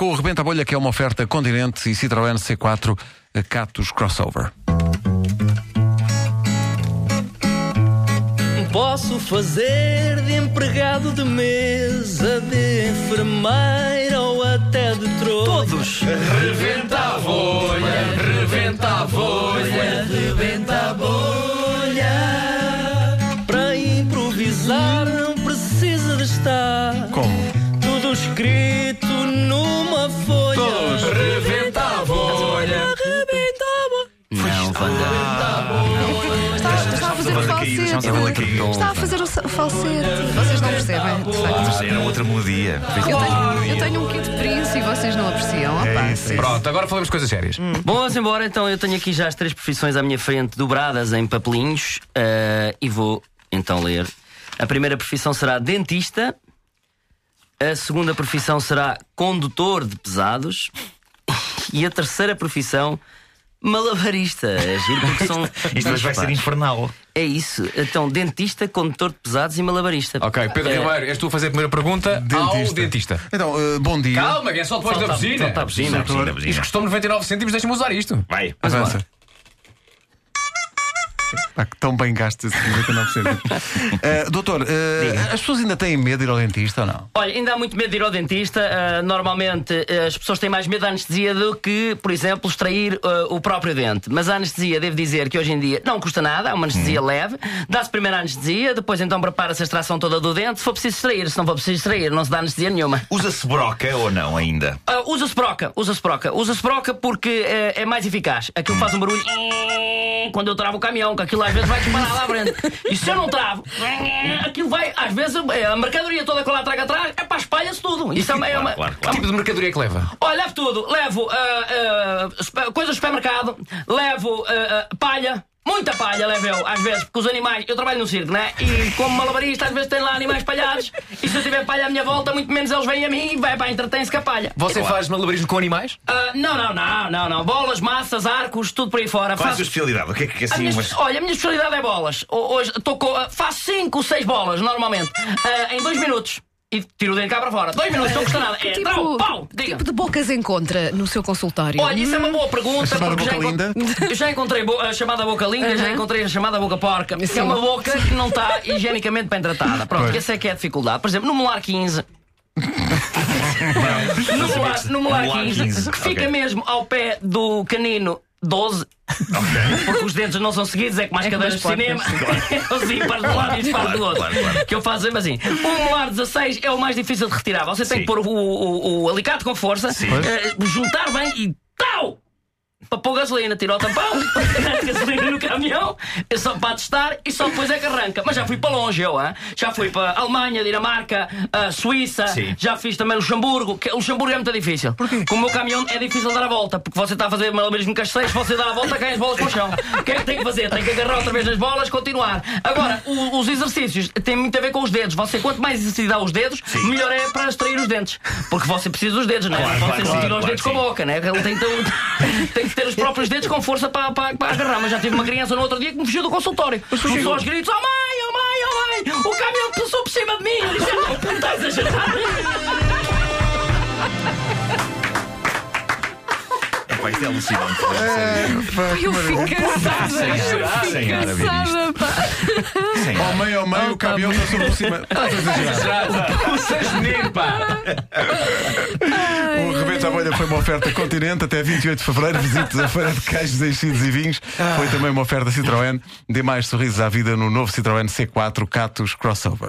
Com o Rebenta a Bolha, que é uma oferta Continente e Citroën C4 Catos Crossover. Posso fazer de empregado de mesa, de enfermeira ou até de trouxa. Todos! Rebenta a bolha, rebenta a bolha, rebenta a bolha. Para improvisar Falsete. cair. Está a fazer o sa- falsete. Vocês não percebem, de facto. Era outra melodia. Eu tenho, eu tenho um kit de Prince e vocês não apreciam. Opa, É isso, é isso. Pronto, agora falamos de coisas sérias. Bom, vamos embora. Então, eu tenho aqui já as três profissões à minha frente, dobradas em papelinhos, eh, e vou então ler. A primeira profissão será dentista, a segunda profissão será condutor de pesados, e a terceira profissão, malabarista. É giro porque são. Isto hoje vai ser infernal. É isso. Então, dentista, condutor de pesados e malabarista. Ok, Pedro É. Ribeiro, és tu a fazer a primeira pergunta ao dentista. Então, eh, bom dia. Calma, que é só depois da buzina. falta a buzina. Buzina, Isto buzina. custou-me 99 cêntimos, deixa-me usar isto. Vai. Avança. Pá, que tão bem gasto esse 99%. Eh, doutor, eh, as pessoas ainda têm medo de ir ao dentista ou não? Olha, ainda há muito medo de ir ao dentista. Ah, normalmente as pessoas têm mais medo da anestesia do que, por exemplo, extrair o próprio dente. Mas a anestesia, devo dizer que hoje em dia não custa nada, é uma anestesia leve. Dá-se primeiro a anestesia, depois então prepara-se a extração toda do dente. Se for preciso extrair, se não for preciso extrair, não se dá anestesia nenhuma. Usa-se broca ou não ainda? Usa-se broca, usa-se broca. Usa-se broca porque é mais eficaz. Aquilo faz um barulho quando eu travo o caminhão, que aquilo às vezes vai disparar lá à frente. E se eu não travo, aquilo vai, às vezes, eh, a mercadoria toda que eu lá trago atrás, é para espalha-se tudo. Isso é uma. é uma- Claro, Que claro. tipo de mercadoria é que leva? Olha, levo tudo. Levo ah, ah, super- coisas do supermercado, levo ah, palha. Muita palha levo eu, às vezes, porque os animais. Eu trabalho no circo, né? E como malabarista, às vezes tem lá animais espalhados. E se eu tiver palha à minha volta, muito menos eles vêm a mim e vai para entretém-se com a palha. Você faz malabarismo com animais? Ah, não, não, não, não, não. Bolas, massas, arcos, tudo por aí fora. Qual é a sua especialidade? O que é que é a assim? minha Mas... espe- Olha, a minha especialidade é bolas. Ho- Hoje estou com. ah, faço 5, 6 bolas, normalmente. Ah, em 2 minutos. E tiro o dente cá para fora. 2 minutos, não custa nada. É, Que trau, tipo, pau, que diga. tipo de bocas encontra no seu consultório? Olha, isso é uma boa pergunta. chamada porque já, boca linda? eu já encontrei bo- a chamada boca linda, já Uhum. encontrei a chamada boca porca. Que Sim. é uma boca que não está higienicamente bem tratada. Pronto, Pois. essa é que é a dificuldade. Por exemplo, no molar 15. no molar, no molar Molar 15, 15, que fica ok. mesmo ao pé do canino 12. Porque os dentes não são seguidos, é como as É cadeiras de cinema. portas, Os ímpares de um lado e os pares do outro. claro, claro. Que eu faço sempre assim. O molar 16 é o mais difícil de retirar. Você tem Sim. que pôr o, o- o alicate com força, eh, juntar bem e! Para pôr gasolina, tira o tampão, mete gasolina no caminhão, é só para testar e só depois é que arranca. Mas já fui para longe, eu, hein? já fui para Alemanha, Dinamarca, a Suíça, Sim. já fiz também Luxemburgo. Que Luxemburgo é muito difícil. Porquê? Com o meu caminhão é difícil dar a volta, porque você está a fazer malabarismo seis, você dá a volta, cai as bolas para o chão. O que é que tem que fazer? Tem que agarrar outra vez as bolas, continuar. Agora, o- os exercícios têm muito a ver com os dedos. Você, quanto mais exercitar os dedos, melhor é para extrair os dentes. Porque você precisa dos dedos, não é? Claro, você claro, se tira claro, os dedos com a boca, né? Ele tem, tem ter os próprios dedos com força para, para, para agarrar. Mas já tive uma criança no outro dia que me fugiu do consultório. Começou aos gritos: Oh mãe, oh mãe, oh mãe, o caminhão passou por cima de mim. Eu disse: Não, não está a exagerar. É pá, isto é alucinante. Eu fico cansada. Eu fico cansada, Oh ar. mãe, oh mãe, o caminhão passou por cima. Estás a exagerar. O seis menino, pá! O Bolha foi uma oferta Continente até 28 de Fevereiro. Visite a Feira de Queijos, Enchidos e Vinhos. Foi também uma oferta Citroën. Dê mais sorrisos à vida no novo Citroën C4 Catos Crossover.